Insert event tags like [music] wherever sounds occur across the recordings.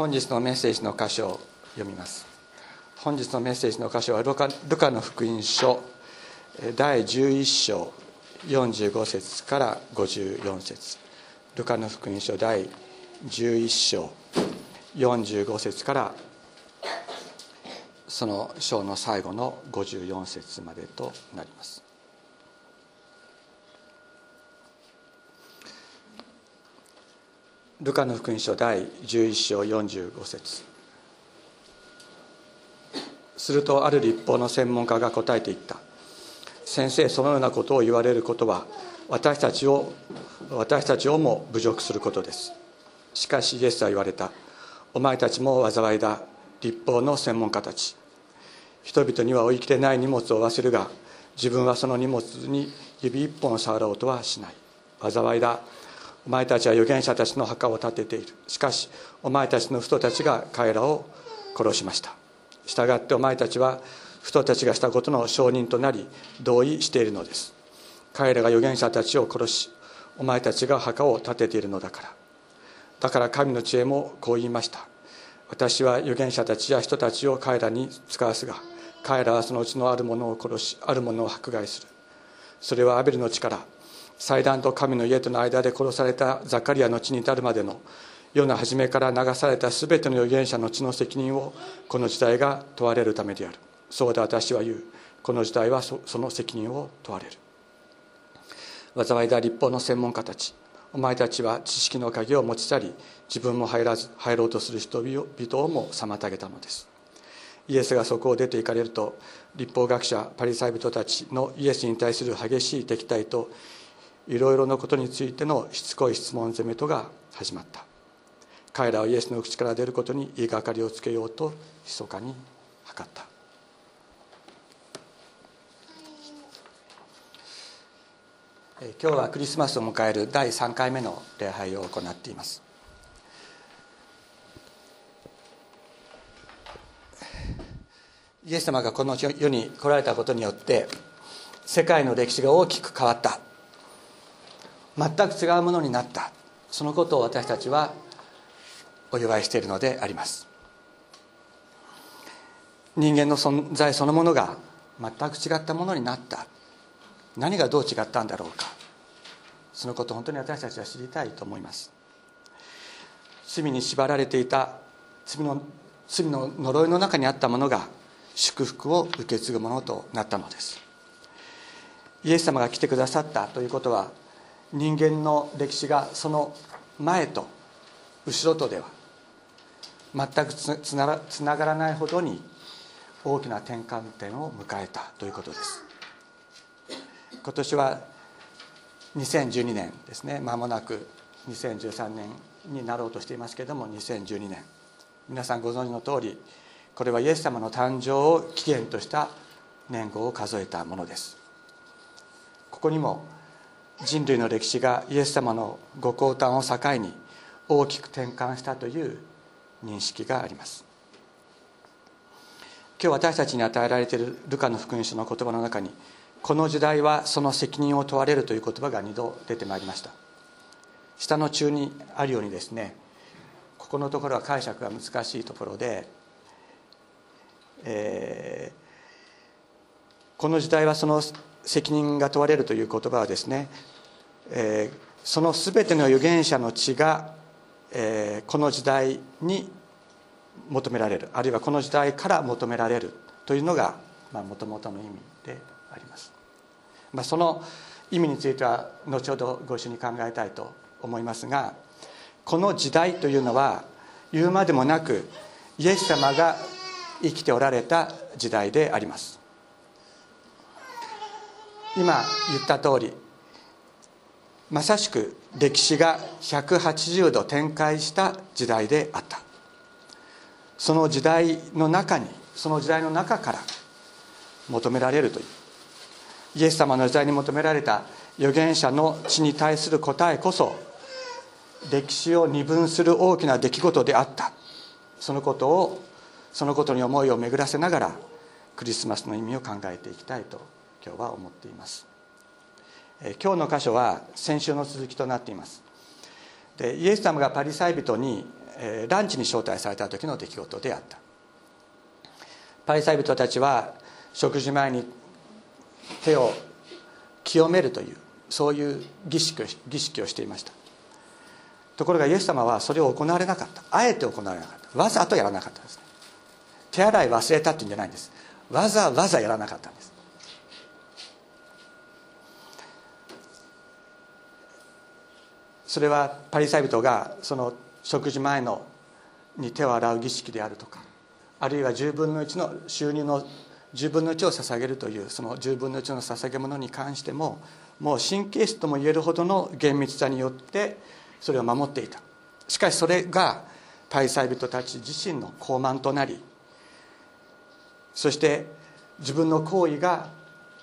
本日のメッセージの箇所を読みます。本日のメッセージの箇所はルカルカの福音書第11章45節から54節。ルカの福音書第11章45節からその章の最後の54節までとなります。ルカの福音書第11章45節。するとある立法の専門家が答えていった。先生そのようなことを言われることは私たちを私たちをも侮辱することです。しかしイエスは言われた。お前たちも災いだ。立法の専門家たち。人々には追い切れない荷物を負わせるが自分はその荷物に指一本触ろうとはしない。災いだ。お前たちは預言者たちの墓を建てている。しかしお前たちの人たちが彼らを殺しました。したがってお前たちは人たちがしたことの証人となり同意しているのです。彼らが預言者たちを殺しお前たちが墓を建てているのだから。だから神の知恵もこう言いました。私は預言者たちや人たちを彼らに使わすが彼らはそのうちのあるものを殺しあるものを迫害する。それはアベルの力。祭壇と神の家との間で殺されたザカリアの地に至るまでの世の初めから流された全ての預言者の血の責任をこの時代が問われるためである。そうだ私は言うこの時代はその責任を問われる災いだ立法の専門家たちお前たちは知識の鍵を持ち去り自分も入らず入ろうとする人々をも妨げたのです。イエスがそこを出て行かれると立法学者パリサイ人たちのイエスに対する激しい敵対といろいろなことについてのしつこい質問攻めとが始まった。彼らはイエスの口から出ることに言いがかりをつけようと密かに図った。今日はクリスマスを迎える第3回目の礼拝を行っています。イエス様がこの世に来られたことによって世界の歴史が大きく変わった。全く違うものになった。そのことを私たちはお祝いしているのであります。人間の存在そのものが全く違ったものになった。何がどう違ったんだろうか。そのことを本当に私たちは知りたいと思います。罪に縛られていた罪の罪の呪いの中にあったものが祝福を受け継ぐものとなったのです。イエス様が来てくださったということは人間の歴史がその前と後ろとでは全くつながらないほどに大きな転換点を迎えたということです。今年は2012年ですね。間もなく2013年になろうとしていますけれども2012年。皆さんご存知の通りこれはイエス様の誕生を起源とした年号を数えたものです。ここにも人類の歴史がイエス様のご降誕を境に大きく転換したという認識があります。今日私たちに与えられているルカの福音書の言葉の中にこの時代はその責任を問われるという言葉が2度出てまいりました。下の中にあるようにですねここのところは解釈が難しいところで、えー、この時代はその責任が問われるという言葉はですね、えー、その全ての預言者の血が、えー、この時代に求められる。あるいはこの時代から求められるというのがもともとの意味であります、まあ、その意味については後ほどご一緒に考えたいと思いますがこの時代というのは言うまでもなくイエス様が生きておられた時代であります。今言った通りまさしく歴史が180度展開した時代であった。その時代の中にその時代の中から求められるという。イエス様の時代に求められた預言者の地に対する答えこそ歴史を二分する大きな出来事であった。そのことをそのことに思いを巡らせながらクリスマスの意味を考えていきたいと今日は思っています。今日の箇所は先週の続きとなっています。でイエス様がパリサイ人に、ランチに招待された時の出来事であった。パリサイ人たちは食事前に手を清めるというそういう儀式儀式をしていました。ところがイエス様はそれを行われなかった。あえて行われなかった。わざとやらなかったんです手洗い忘れたっていうんじゃないんです。わざわざやらなかったんです。それはパリサイ人がその食事前のに手を洗う儀式であるとかあるいは10分の1の収入の10分の1を捧げるというその10分の1の捧げ物に関してももう神経質とも言えるほどの厳密さによってそれを守っていた。しかしそれが大祭人たち自身の傲慢となりそして自分の行為が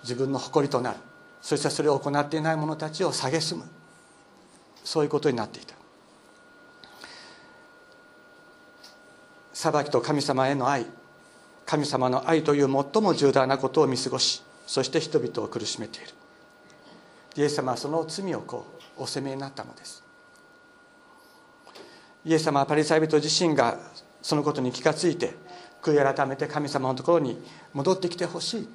自分の誇りとなる。そしてそれを行っていない者たちを蔑む。そういうことになっていた。裁きと神様への愛神様の愛という最も重大なことを見過ごしそして人々を苦しめている。イエス様はその罪をこうお責めになったのです。イエス様はパリサイ人自身がそのことに気がついて悔い改めて神様のところに戻ってきてほしい。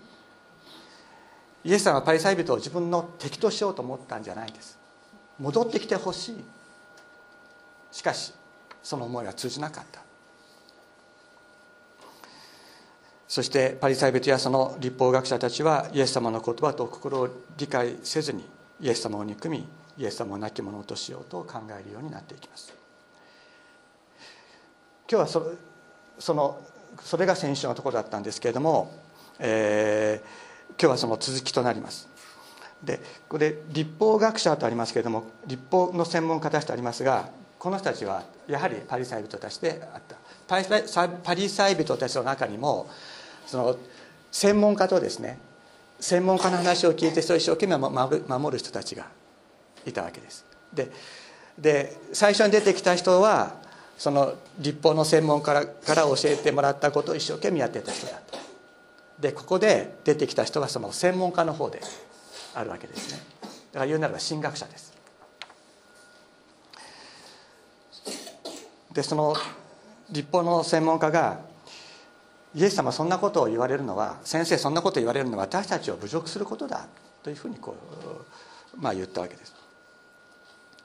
イエス様はパリサイ人を自分の敵としようと思ったんじゃないです。戻ってきてほしい。しかしその思いは通じなかった。そしてパリサイ人やその立法学者たちはイエス様の言葉と心を理解せずにイエス様を憎みイエス様を亡き者としようと考えるようになっていきます。今日はそそのそれが先週のところだったんですけれども、えー、今日はその続きとなります。でこれ立法学者とありますけれども立法の専門家たちとありますがこの人たちはやはりパリサイ人たちであった。パリサイ人たちの中にもその専門家とですね専門家の話を聞いてそれを一生懸命守る人たちがいたわけです。でで最初に出てきた人はその立法の専門家から教えてもらったことを一生懸命やってた人だった。でここで出てきた人はその専門家の方であるわけですね。だから言うならば神学者です。でその立法の専門家がイエス様そんなことを言われるのは先生そんなことを言われるのは私たちを侮辱することだというふうにこう、まあ、言ったわけです。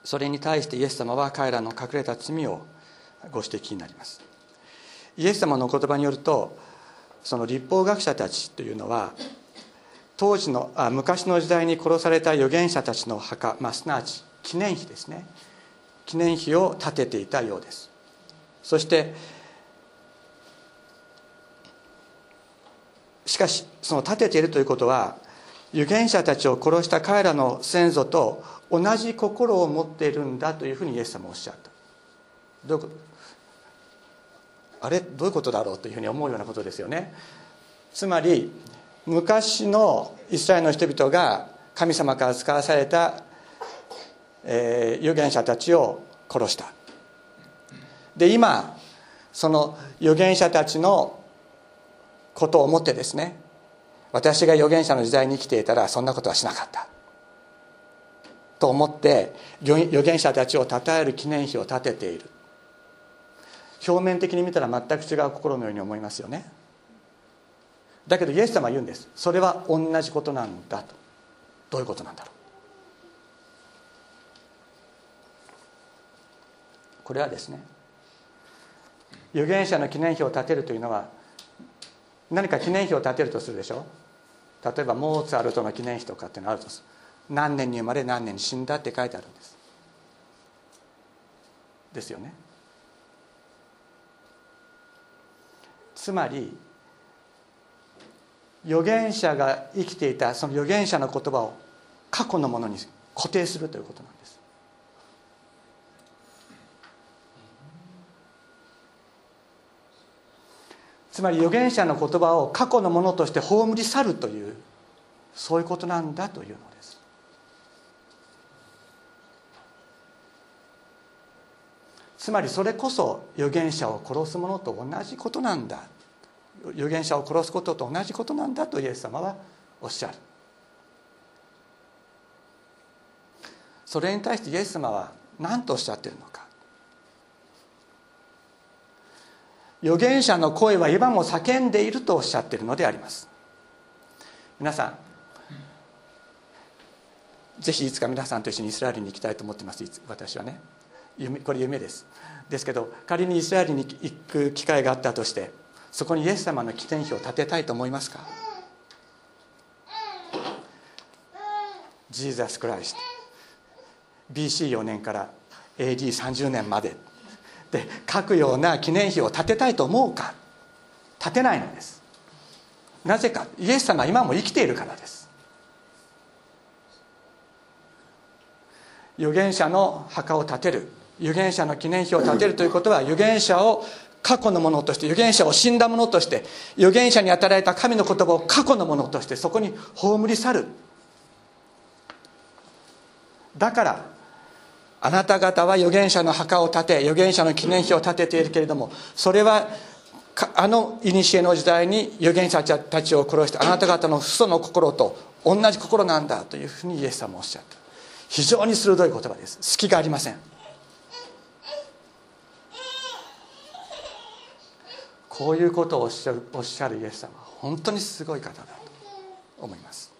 それに対してイエス様は彼らの隠れた罪をご指摘になります。イエス様の言葉によるとその立法学者たちというのは当時のあ昔の時代に殺された預言者たちの墓、まあ、すなわち記念碑ですね。記念碑を建てていたようです。そしてしかしその立てているということは預言者たちを殺した彼らの先祖と同じ心を持っているんだというふうにイエス様はおっしゃった。どういうこと？あれ？どういうことだろうというふうに思うようなことですよね。つまり昔のイスラエルの人々が神様から使わされた、えー、預言者たちを殺した。で今その預言者たちのことを思ってですね私が預言者の時代に生きていたらそんなことはしなかった。と思って預言者たちを称える記念碑を建てている。表面的に見たら全く違う心のように思いますよね。だけどイエス様は言うんです。それは同じことなんだと。どういうことなんだろう。これはですね預言者の記念碑を建てるというのは何か記念碑を建てるとするでしょ例えばモーツァルトの記念碑とかっていうのがあるとする。何年に生まれ何年に死んだって書いてあるんです。ですよね。つまり預言者が生きていたその預言者の言葉を過去のものに固定するということなんです。つまり預言者の言葉を過去のものとして葬り去るというそういうことなんだというのです。つまりそれこそ預言者を殺すものと同じことなんだ。預言者を殺すことと同じことなんだとイエス様はおっしゃる。それに対してイエス様は何とおっしゃっているのか。預言者の声は今も叫んでいるとおっしゃっているのであります。皆さんぜひいつか皆さんと一緒にイスラエルに行きたいと思ってます。私はね。これ夢です。ですけど仮にイスラエルに行く機会があったとしてそこにイエス様の起点碑を建てたいと思いますか？ジーザス・クライスト BC4 年から AD30 年まで。で書くような記念碑を建てたいと思うか？建てないのです。なぜか？イエス様は今も生きているからです。預言者の墓を建てる預言者の記念碑を建てるということは預言者を過去のものとして預言者を死んだものとして預言者に与えられた神の言葉を過去のものとしてそこに葬り去る。だからあなた方は預言者の墓を建て預言者の記念碑を建てているけれどもそれはあの古の時代に預言者たちを殺した。あなた方の父祖の心と同じ心なんだというふうにイエス様おっしゃった。非常に鋭い言葉です。隙がありません。こういうことをおっしゃるおっしゃるイエス様は本当にすごい方だと思います。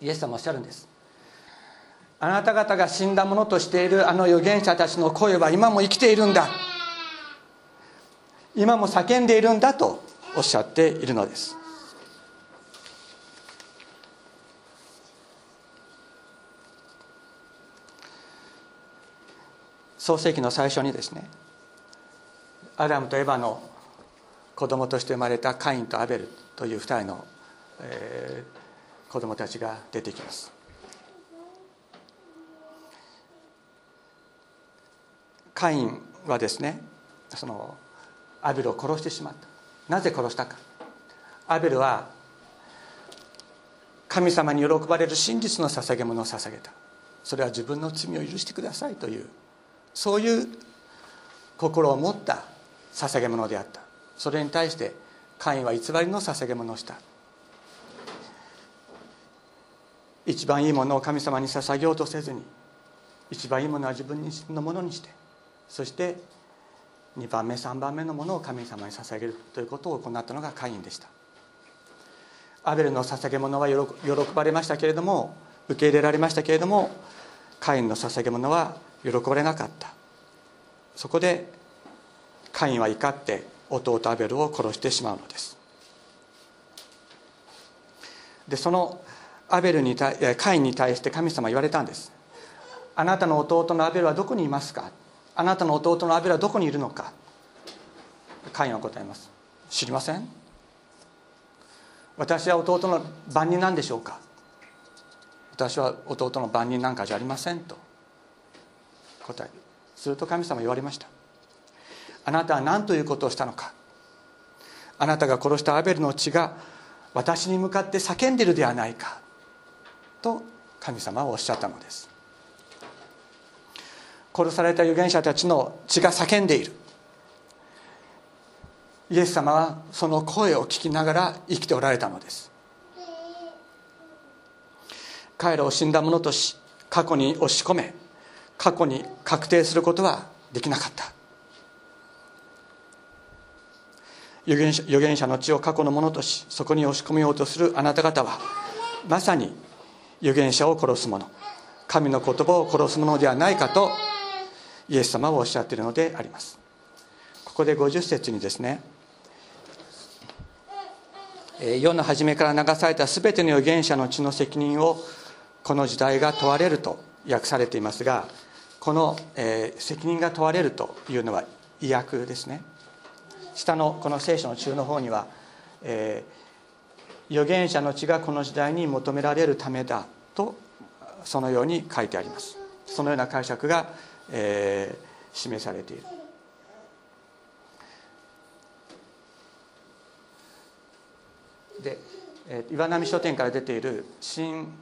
イエス様おっしゃるんです。あなた方が死んだものとしているあの預言者たちの声は今も生きているんだ。今も叫んでいるんだとおっしゃっているのです。創世紀の最初にですねアダムとエバの子供として生まれたカインとアベルという二人の、えー、子供たちが出てきます。カインはですねそのアベルを殺してしまった。なぜ殺したか。アベルは神様に喜ばれる真実の捧げ物を捧げた。それは自分の罪を許してくださいというそういう心を持った捧げ物であった。それに対してカインは偽りの捧げ物をした。一番いいものを神様に捧げようとせずに一番いいものは自分のものにしてそして2番目3番目のものを神様に捧げるということを行ったのがカインでした。アベルの捧げ物は喜ばれましたけれども受け入れられましたけれどもカインの捧げ物は喜ばれなかった。そこでカインは怒って弟アベルを殺してしまうのです。でそのアベルにカインに対して神様言われたんです。あなたの弟のアベルはどこにいますか？あなたの弟のアベルはどこにいるのか？カインは答えます。知りません。私は弟の番人なんでしょうか？私は弟の番人なんかじゃありませんと答えすると神様言われました。あなたは何ということをしたのか。あなたが殺したアベルの血が私に向かって叫んでるではないか。と神様はおっしゃったのです。殺された預言者たちの血が叫んでいる。イエス様はその声を聞きながら生きておられたのです。彼らを死んだ者とし過去に押し込め過去に確定することはできなかった。預言者預言者の血を過去のものとしそこに押し込めようとするあなた方はまさに預言者を殺す者神の言葉を殺す者ではないかとイエス様はおっしゃっているのであります。ここで50節にですね世の初めから流された全ての預言者の血の責任をこの時代が問われると訳されていますがこの、えー、責任が問われるというのは意訳ですね。下のこの聖書の中の方には、えー、預言者の血がこの時代に求められるためだとそのように書いてあります。そのような解釈が、えー、示されている。で、えー、岩波書店から出ている新、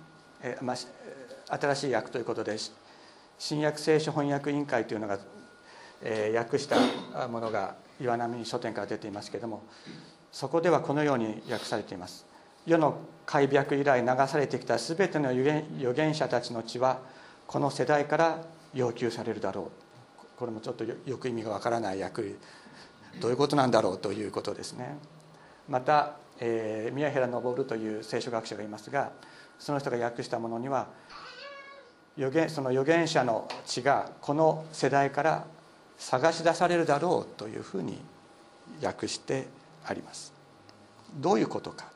えーまあ、新しい訳ということで新約聖書翻訳委員会というのが、えー、訳したものが岩波書店から出ていますけれどもそこではこのように訳されています。世の開闢以来流されてきた全ての預言預言者たちの血はこの世代から要求されるだろう。これもちょっとよく意味がわからない訳。どういうことなんだろうということですね。また、えー、宮平昇という聖書学者がいますがその人が訳したものには預言その預言者の血がこの世代から探し出されるだろうというふうに訳してあります。どういうことか。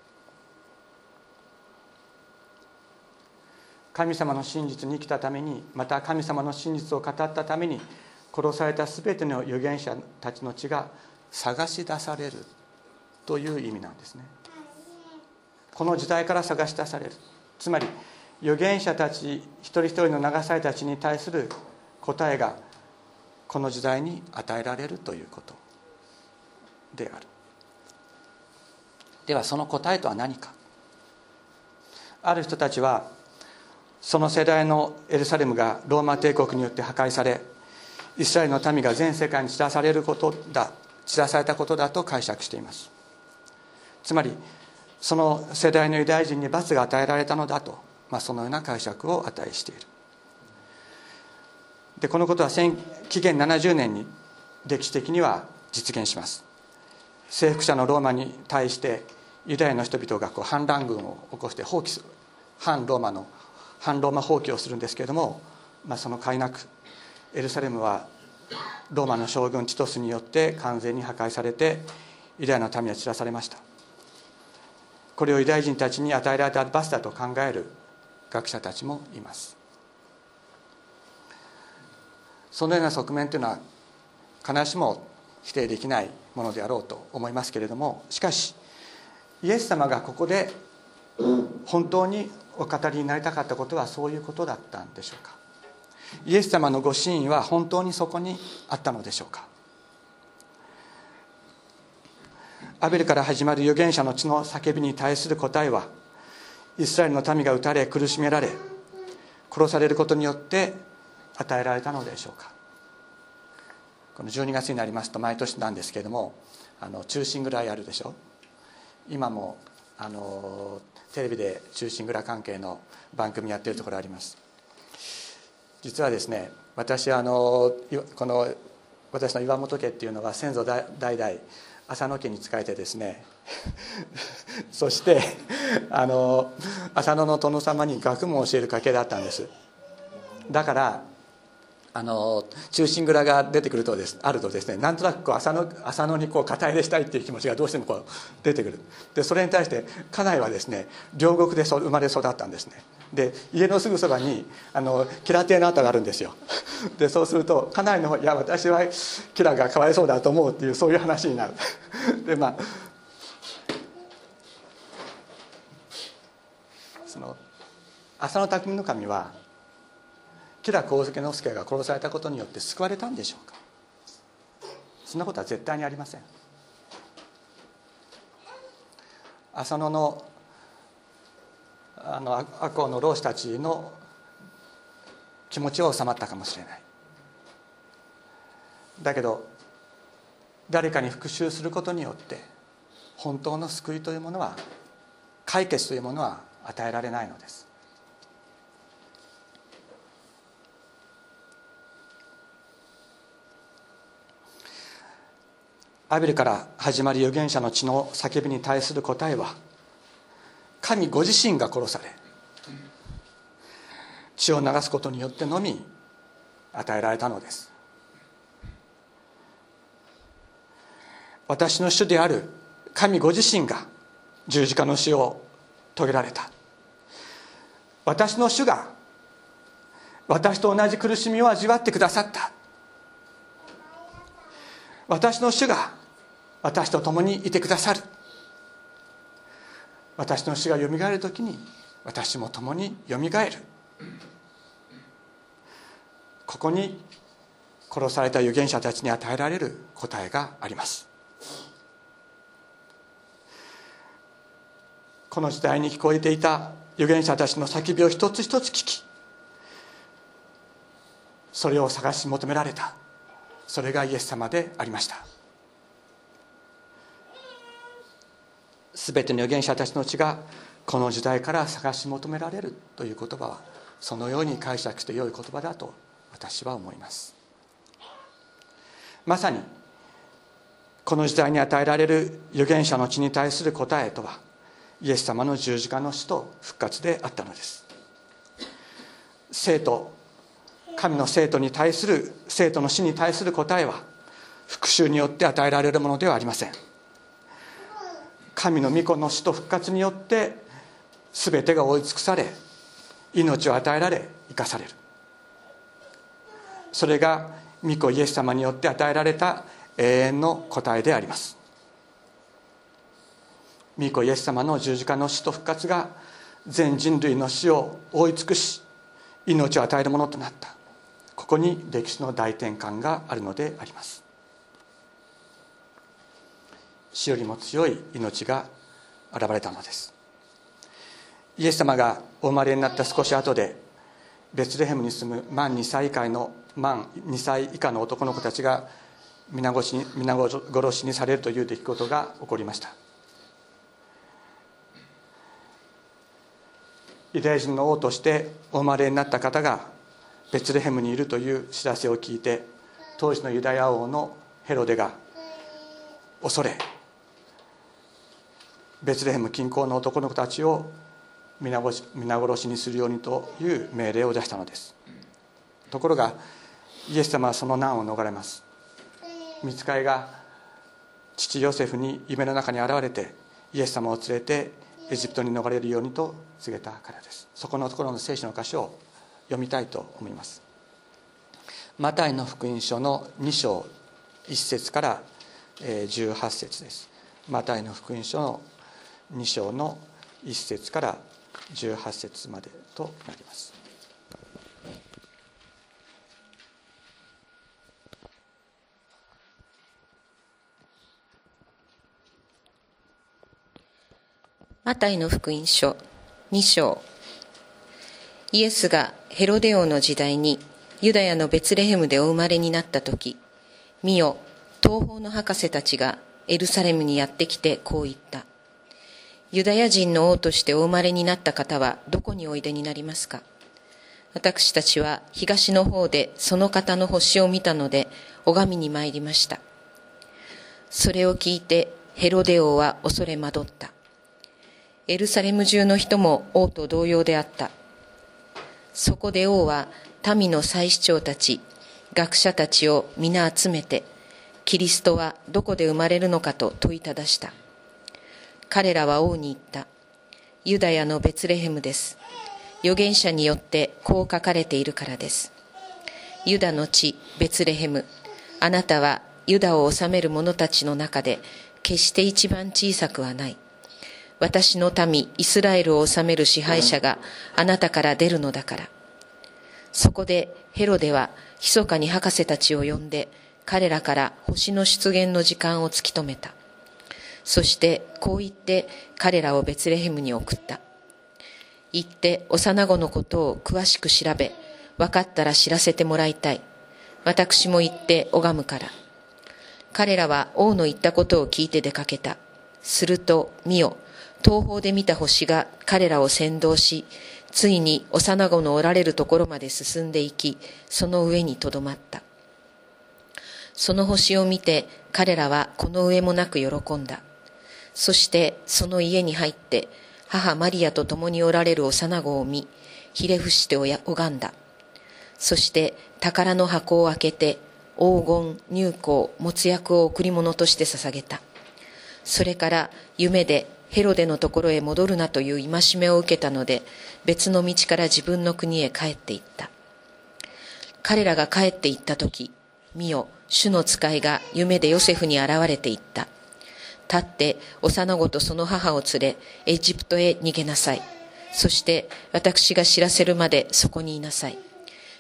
神様の真実に生きたためにまた神様の真実を語ったために殺された全ての預言者たちの血が探し出されるという意味なんですね。この時代から探し出される。つまり預言者たち一人一人の流されたちに対する答えがこの時代に与えられるということ。である。ではその答えとは何か。ある人たちはその世代のエルサレムがローマ帝国によって破壊されイスラエルの民が全世界に散らされることだ散らされたことだと解釈しています。つまりその世代のユダヤ人に罰が与えられたのだと、まあ、そのような解釈を与えしている。でこのことは紀元70年に歴史的には実現します。征服者のローマに対してユダヤの人々がこう反乱軍を起こして放棄する。反ローマの反ローマ放棄をするんですけれども、まあ、その甲斐なくエルサレムはローマの将軍チトスによって完全に破壊されてユダヤの民は散らされました。これをユダヤ人たちに与えられた罰だと考える学者たちもいます。そのような側面というのは必ずしも否定できないものであろうと思いますけれどもしかしイエス様がここで本当にお語りになりたかったことはそういうことだったんでしょうか？イエス様のご真意は本当にそこにあったのでしょうか？アベルから始まる預言者の血の叫びに対する答えはイスラエルの民が撃たれ苦しめられ殺されることによって与えられたのでしょうか。この12月になりますと毎年なんですけれどもあの中心ぐらいあるでしょ今もあのテレビで中心蔵関係の番組やってるところあります。実はですね私あのこの私の岩本家っていうのは先祖代々浅野家に仕えてですね [laughs] そしてあの浅野の殿様に学問を教える家系だったんです。だからあの中心蔵が出てくるとですあるとですねなんとなくこう浅野浅野にこう肩入れしたいっていう気持ちがどうしてもこう出てくる。でそれに対して家内はですね両国で生まれ育ったんですね。で家のすぐそばにあのキラ亭の跡があるんですよ。[laughs] でそうすると家内の方いや私はキラがかわいそうだと思うっていうそういう話になる。[laughs] でまあその浅野匠の神は吉良上野介が殺されたことによって救われたんでしょうか？そんなことは絶対にありません。浅野のあの赤穂の老子たちの気持ちは収まったかもしれない。だけど誰かに復讐することによって本当の救いというものは解決というものは与えられないのです。アベルから始まり預言者の血の叫びに対する答えは神ご自身が殺され血を流すことによってのみ与えられたのです。私の主である神ご自身が十字架の死を遂げられた。私の主が私と同じ苦しみを味わってくださった。私の主が私と共にいてくださる。私の死がよみがえる時に私も共によみがえる。ここに殺された預言者たちに与えられる答えがあります。この時代に聞こえていた預言者たちの叫びを一つ一つ聞きそれを探し求められた。それがイエス様でありました。全ての預言者たちの血がこの時代から探し求められるという言葉はそのように解釈して良い言葉だと私は思います。まさにこの時代に与えられる預言者の地に対する答えとはイエス様の十字架の死と復活であったのです。生徒神の生徒に対する生徒の死に対する答えは復讐によって与えられるものではありません。神の御子の死と復活によって全てが追い尽くされ命を与えられ生かされる。それが御子イエス様によって与えられた永遠の答えであります。御子イエス様の十字架の死と復活が全人類の死を覆い尽くし命を与えるものとなった。ここに歴史の大転換があるのであります。死よりも強い命が現れたのです。イエス様がお生まれになった少し後でベツレヘムに住む満2歳以下の満2歳以下の男の子たちが皆殺しに皆殺しにされるという出来事が起こりました。ユダヤ人の王としてお生まれになった方がベツレヘムにいるという知らせを聞いて当時のユダヤ王のヘロデが恐れベツレヘム近郊の男の子たちを皆殺しにするようにという命令を出したのです。ところがイエス様はその難を逃れます。見つかいが父ヨセフに夢の中に現れてイエス様を連れてエジプトに逃れるようにと告げたからです。そこのところの聖書の箇所を読みたいと思います。マタイの福音書の2章1節から18節です。マタイの福音書の2章の1節から18節までとなります。マタイの福音書2章。イエスがヘロデ王の時代にユダヤのベツレヘムでお生まれになった時見よ東方の博士たちがエルサレムにやってきてこう言った。ユダヤ人の王としてお生まれになった方はどこにおいでになりますか？私たちは東の方でその方の星を見たので拝みに参りましたそれを聞いてヘロデ王は恐れ惑ったエルサレム中の人も王と同様であった。そこで王は民の祭司長たち、学者たちを皆集めて、キリストはどこで生まれるのかと問いただした。彼らは王に言った。ユダヤのベツレヘムです。預言者によってこう書かれているからです。ユダの地、ベツレヘム。あなたはユダを治める者たちの中で決して一番小さくはない。私の民イスラエルを治める支配者があなたから出るのだからそこでヘロデは密かに博士たちを呼んで彼らから星の出現の時間を突き止めたそしてこう言って彼らをベツレヘムに送った行って幼子のことを詳しく調べ分かったら知らせてもらいたい私も行って拝むから彼らは王の言ったことを聞いて出かけたすると見よ東方で見た星が彼らを先導し、ついに幼子のおられるところまで進んでいき、その上にとどまった。その星を見て彼らはこの上もなく喜んだ。そしてその家に入って母マリアと共におられる幼子を見、ひれ伏して拝んだ。そして宝の箱を開けて黄金、入香、没薬を贈り物として捧げた。それから夢でヘロデのところへ戻るなという戒めを受けたので別の道から自分の国へ帰っていった彼らが帰っていった時見よ主の使いが夢でヨセフに現れていった立って幼子とその母を連れエジプトへ逃げなさいそして私が知らせるまでそこにいなさい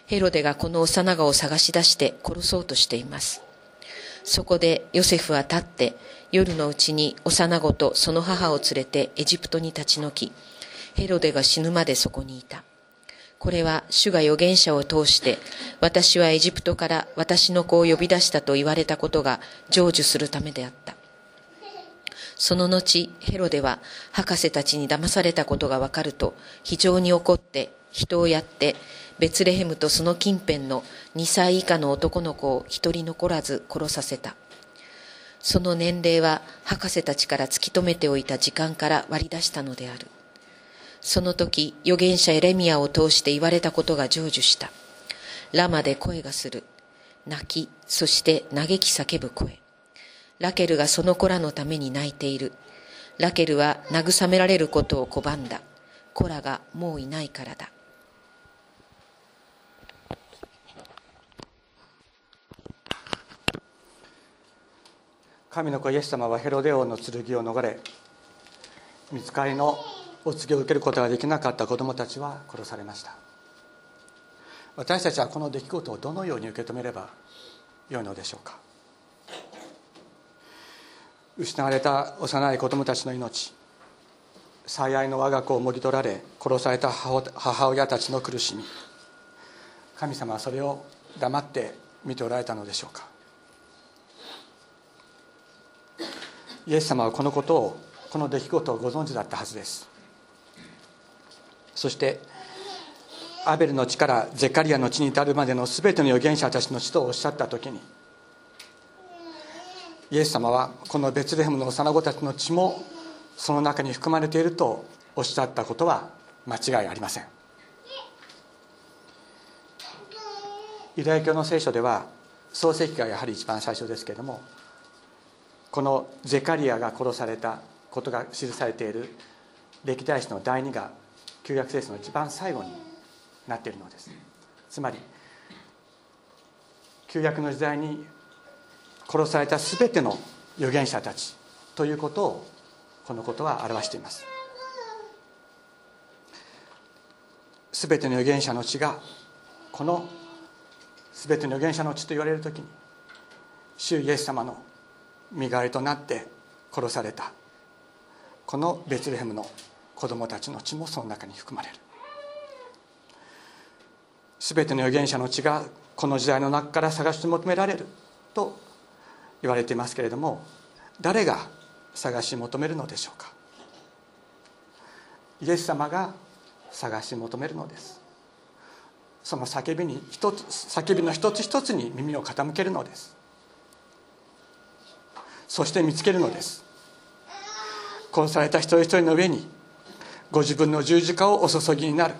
ヘロデがこの幼子を探し出して殺そうとしていますそこでヨセフは立って夜のうちに幼子とその母を連れてエジプトに立ち退き、ヘロデが死ぬまでそこにいた。これは主が預言者を通して、私はエジプトから私の子を呼び出したと言われたことが成就するためであった。その後、ヘロデは博士たちに騙されたことがわかると、非常に怒って人をやって、ベツレヘムとその近辺の2歳以下の男の子を一人残らず殺させた。その年齢は博士たちから突き止めておいた時間から割り出したのである。その時預言者エレミアを通して言われたことが成就した。ラマで声がする。泣きそして嘆き叫ぶ声。ラケルがその子らのために泣いている。ラケルは慰められることを拒んだ。子らがもういないからだ。神の子イエス様はヘロデ王の剣を逃れ見つかりのお告げを受けることができなかった子供たちは殺されました。私たちはこの出来事をどのように受け止めればよいのでしょうか。失われた幼い子供たちの命。最愛の我が子をもぎ取られ殺された母親たちの苦しみ。神様はそれを黙って見ておられたのでしょうか。イエス様はこのことをこの出来事をご存知だったはずです。そしてアベルの地からゼカリアの地に至るまでの全ての預言者たちの地とおっしゃった時にイエス様はこのベツレヘムの幼子たちの血もその中に含まれているとおっしゃったことは間違いありません。ユダヤ教の聖書では創世記がやはり一番最初ですけれどもこのゼカリアが殺されたことが記されている歴代史の第2が旧約聖書の一番最後になっているのです。つまり旧約の時代に殺された全ての預言者たちということをこのことは表しています。全ての預言者の血がこの全ての預言者の血と言われる時に主イエス様の身代わりとなって殺された。このベツレヘムの子供たちの血もその中に含まれる。全ての預言者の血がこの時代の中から探し求められると言われていますけれども誰が探し求めるのでしょうか？イエス様が探し求めるのです。その叫びに一つ叫びの一つ一つに耳を傾けるのです。そして見つけるのです。殺された一人一人の上にご自分の十字架をお注ぎになる。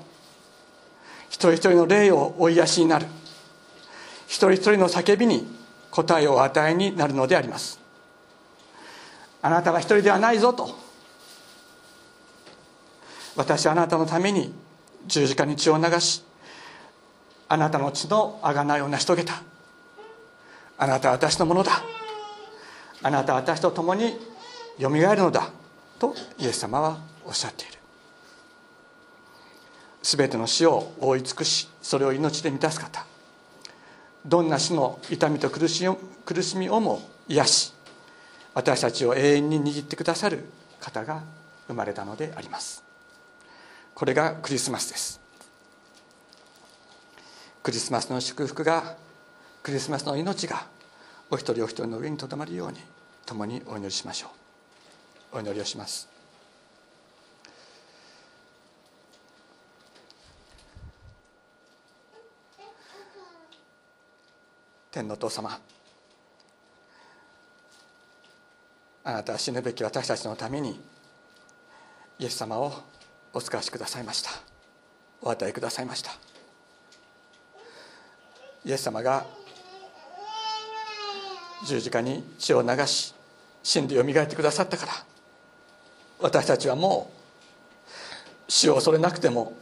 一人一人の霊をお癒しになる。一人一人の叫びに答えを与えになるのであります。あなたは一人ではないぞと。私はあなたのために十字架に血を流しあなたの血の贖いを成し遂げた。あなたは私のものだ。あなたは私と共によみがえるのだ。とイエス様はおっしゃっている。全ての死を覆い尽くしそれを命で満たす方。どんな死の痛みと苦し苦しみをも癒し私たちを永遠に握ってくださる方が生まれたのであります。これがクリスマスです。クリスマスの祝福がクリスマスの命がお一人お一人の上にとどまるように共にお祈りしましょう。お祈りをします。天の父様。あなたは死ぬべき私たちのためにイエス様をお使わしくださいました。お与えくださいました。イエス様が十字架に血を流し死んでよみがえってくださったから私たちはもう死を恐れなくても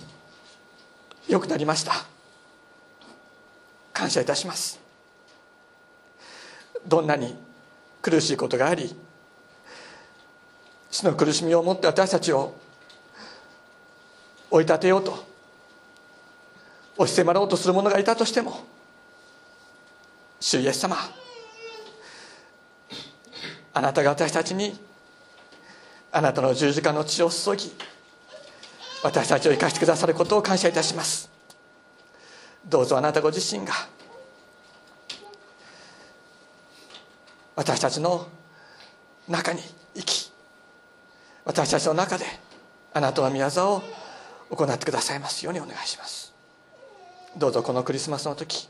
よくなりました。感謝いたします。どんなに苦しいことがあり死の苦しみを持って私たちを追い立てようと押し迫ろうとする者がいたとしても主イエス様あなたが私たちにあなたの十字架の血を注ぎ私たちを生かしてくださることを感謝いたします。どうぞあなたご自身が私たちの中に生き私たちの中であなたの宮沢を行ってくださいますようにお願いします。どうぞこのクリスマスの時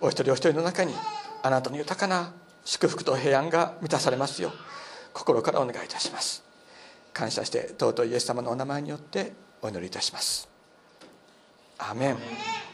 お一人お一人の中にあなたの豊かな祝福と平安が満たされますよう心からお願いいたします。感謝して尊いイエス様のお名前によってお祈りいたします。アメン。